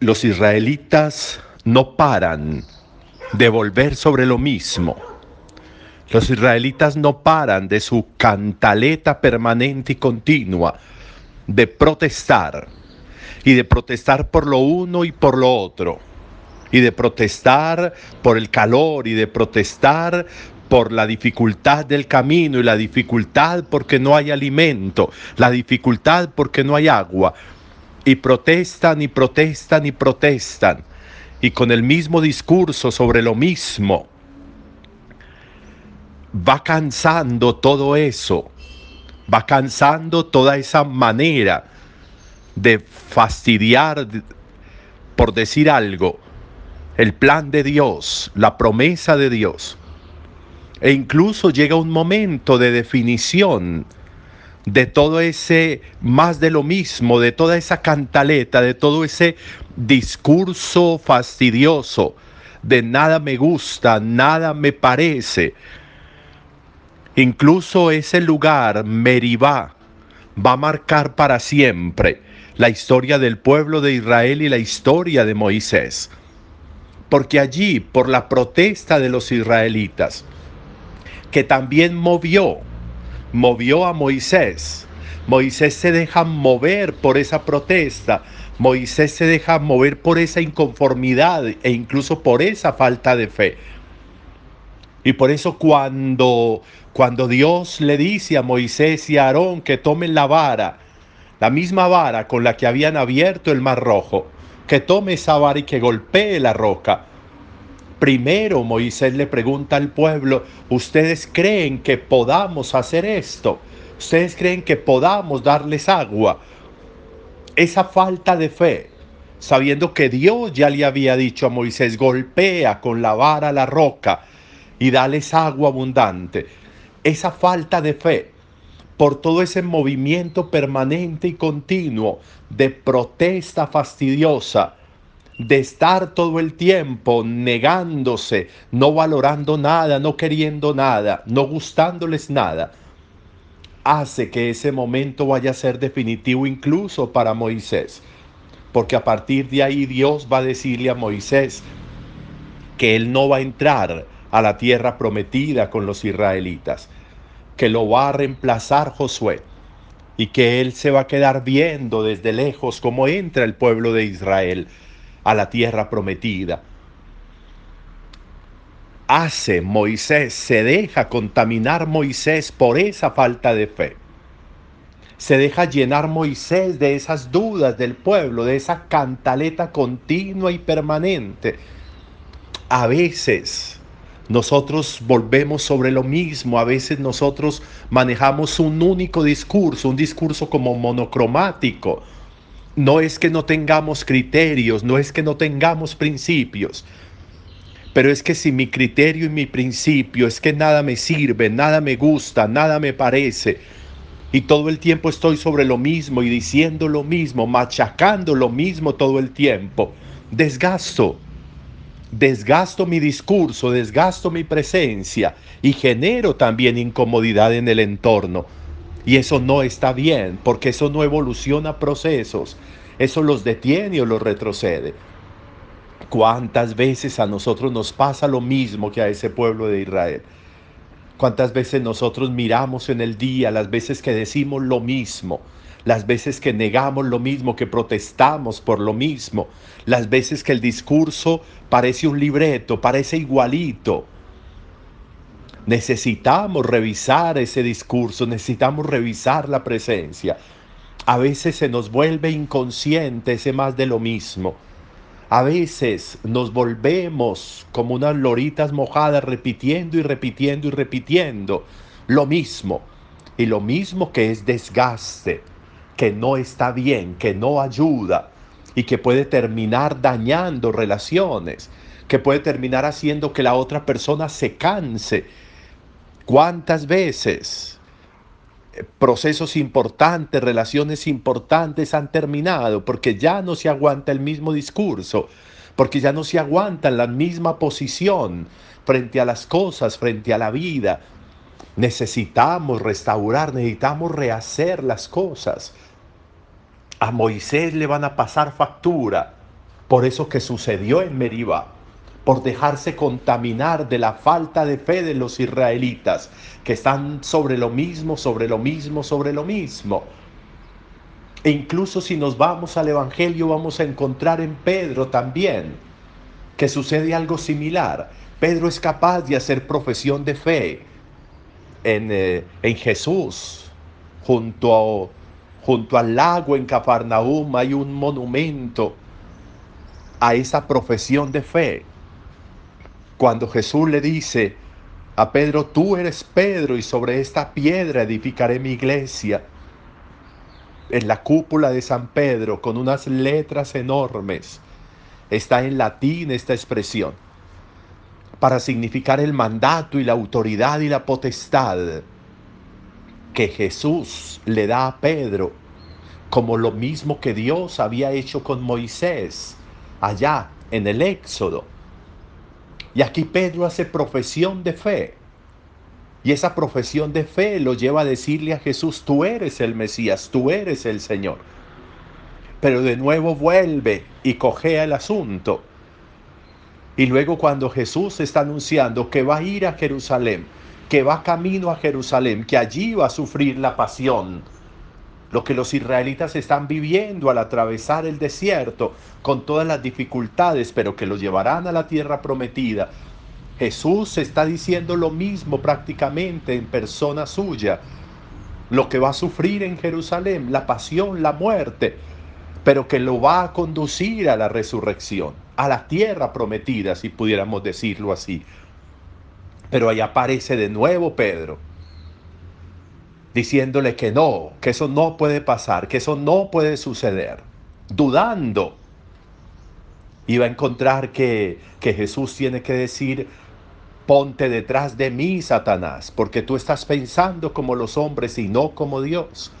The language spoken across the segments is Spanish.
los israelitas no paran de volver sobre lo mismo. Los israelitas no paran de su cantaleta permanente y continua de protestar y de protestar por lo uno y por lo otro y de protestar por el calor y de protestar por la dificultad del camino y la dificultad porque no hay alimento, la dificultad porque no hay agua, y protestan y protestan y protestan, y con el mismo discurso sobre lo mismo, va cansando todo eso, va cansando toda esa manera de fastidiar, por decir algo, el plan de Dios, la promesa de Dios. E incluso llega un momento de definición de todo ese más de lo mismo, de toda esa cantaleta, de todo ese discurso fastidioso, de nada me gusta, nada me parece. Incluso ese lugar, Meribá, va a marcar para siempre la historia del pueblo de Israel y la historia de Moisés. Porque allí, por la protesta de los israelitas, que también movió movió a Moisés. Moisés se deja mover por esa protesta. Moisés se deja mover por esa inconformidad e incluso por esa falta de fe. Y por eso cuando, cuando Dios le dice a Moisés y a Aarón que tomen la vara, la misma vara con la que habían abierto el mar rojo, que tome esa vara y que golpee la roca, Primero Moisés le pregunta al pueblo, ¿ustedes creen que podamos hacer esto? ¿Ustedes creen que podamos darles agua? Esa falta de fe, sabiendo que Dios ya le había dicho a Moisés, golpea con la vara la roca y dales agua abundante. Esa falta de fe, por todo ese movimiento permanente y continuo de protesta fastidiosa, de estar todo el tiempo negándose, no valorando nada, no queriendo nada, no gustándoles nada, hace que ese momento vaya a ser definitivo incluso para Moisés. Porque a partir de ahí Dios va a decirle a Moisés que él no va a entrar a la tierra prometida con los israelitas, que lo va a reemplazar Josué y que él se va a quedar viendo desde lejos cómo entra el pueblo de Israel a la tierra prometida. Hace Moisés, se deja contaminar Moisés por esa falta de fe. Se deja llenar Moisés de esas dudas del pueblo, de esa cantaleta continua y permanente. A veces nosotros volvemos sobre lo mismo, a veces nosotros manejamos un único discurso, un discurso como monocromático, no es que no tengamos criterios, no es que no tengamos principios, pero es que si mi criterio y mi principio es que nada me sirve, nada me gusta, nada me parece, y todo el tiempo estoy sobre lo mismo y diciendo lo mismo, machacando lo mismo todo el tiempo, desgasto, desgasto mi discurso, desgasto mi presencia y genero también incomodidad en el entorno. Y eso no está bien, porque eso no evoluciona procesos, eso los detiene o los retrocede. ¿Cuántas veces a nosotros nos pasa lo mismo que a ese pueblo de Israel? ¿Cuántas veces nosotros miramos en el día, las veces que decimos lo mismo, las veces que negamos lo mismo, que protestamos por lo mismo, las veces que el discurso parece un libreto, parece igualito, Necesitamos revisar ese discurso, necesitamos revisar la presencia. A veces se nos vuelve inconsciente ese más de lo mismo. A veces nos volvemos como unas loritas mojadas repitiendo y repitiendo y repitiendo lo mismo. Y lo mismo que es desgaste, que no está bien, que no ayuda y que puede terminar dañando relaciones, que puede terminar haciendo que la otra persona se canse ¿Cuántas veces eh, procesos importantes, relaciones importantes han terminado porque ya no se aguanta el mismo discurso, porque ya no se aguanta la misma posición frente a las cosas, frente a la vida? Necesitamos restaurar, necesitamos rehacer las cosas. A Moisés le van a pasar factura por eso que sucedió en Meribá, por dejarse contaminar de la falta de fe de los israelitas, que están sobre lo mismo, sobre lo mismo, sobre lo mismo. E incluso si nos vamos al Evangelio vamos a encontrar en Pedro también que sucede algo similar. Pedro es capaz de hacer profesión de fe en, eh, en Jesús, junto, junto al lago en Cafarnaúm hay un monumento a esa profesión de fe. Cuando Jesús le dice a Pedro, tú eres Pedro y sobre esta piedra edificaré mi iglesia, en la cúpula de San Pedro con unas letras enormes, está en latín esta expresión, para significar el mandato y la autoridad y la potestad que Jesús le da a Pedro, como lo mismo que Dios había hecho con Moisés allá en el Éxodo. Y aquí Pedro hace profesión de fe. Y esa profesión de fe lo lleva a decirle a Jesús, tú eres el Mesías, tú eres el Señor. Pero de nuevo vuelve y cojea el asunto. Y luego cuando Jesús está anunciando que va a ir a Jerusalén, que va camino a Jerusalén, que allí va a sufrir la pasión, lo que los israelitas están viviendo al atravesar el desierto con todas las dificultades, pero que los llevarán a la tierra prometida. Jesús está diciendo lo mismo prácticamente en persona suya, lo que va a sufrir en Jerusalén, la pasión, la muerte, pero que lo va a conducir a la resurrección, a la tierra prometida, si pudiéramos decirlo así. Pero ahí aparece de nuevo Pedro diciéndole que no, que eso no puede pasar, que eso no puede suceder, dudando. Iba a encontrar que, que Jesús tiene que decir, ponte detrás de mí, Satanás, porque tú estás pensando como los hombres y no como Dios.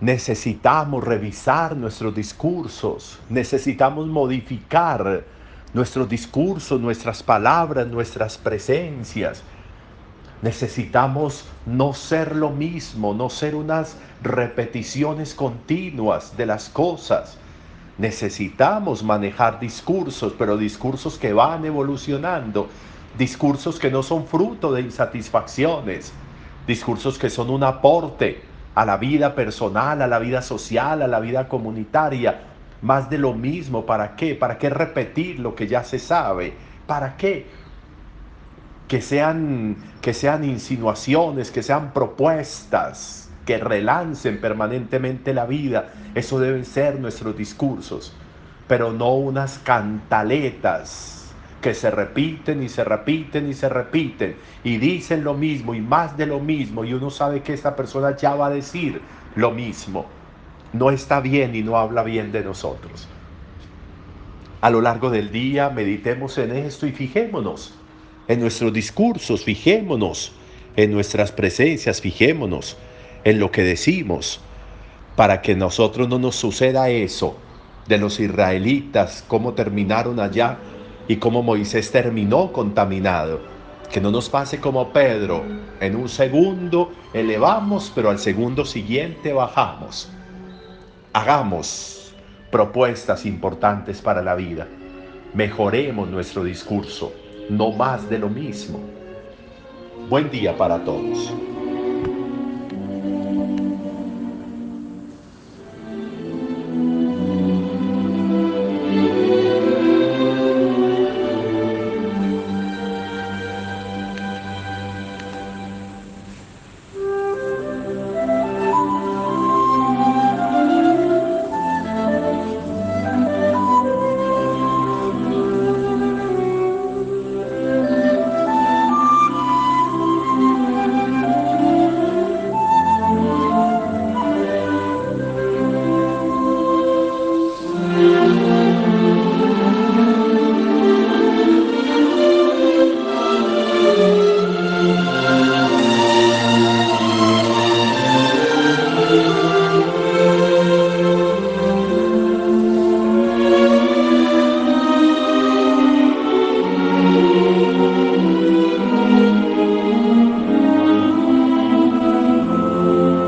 Necesitamos revisar nuestros discursos, necesitamos modificar nuestros discursos, nuestras palabras, nuestras presencias Necesitamos no ser lo mismo, no ser unas repeticiones continuas de las cosas. Necesitamos manejar discursos, pero discursos que van evolucionando, discursos que no son fruto de insatisfacciones, discursos que son un aporte a la vida personal, a la vida social, a la vida comunitaria. Más de lo mismo, ¿para qué? ¿Para qué repetir lo que ya se sabe? ¿Para qué? Que sean, que sean insinuaciones, que sean propuestas, que relancen permanentemente la vida. Eso deben ser nuestros discursos, pero no unas cantaletas que se repiten y se repiten y se repiten y dicen lo mismo y más de lo mismo y uno sabe que esta persona ya va a decir lo mismo. No está bien y no habla bien de nosotros. A lo largo del día meditemos en esto y fijémonos en nuestros discursos, fijémonos, en nuestras presencias, fijémonos, en lo que decimos, para que nosotros no nos suceda eso de los israelitas, cómo terminaron allá y cómo Moisés terminó contaminado. Que no nos pase como Pedro, en un segundo elevamos, pero al segundo siguiente bajamos. Hagamos propuestas importantes para la vida. Mejoremos nuestro discurso no más de lo mismo. Buen día para todos.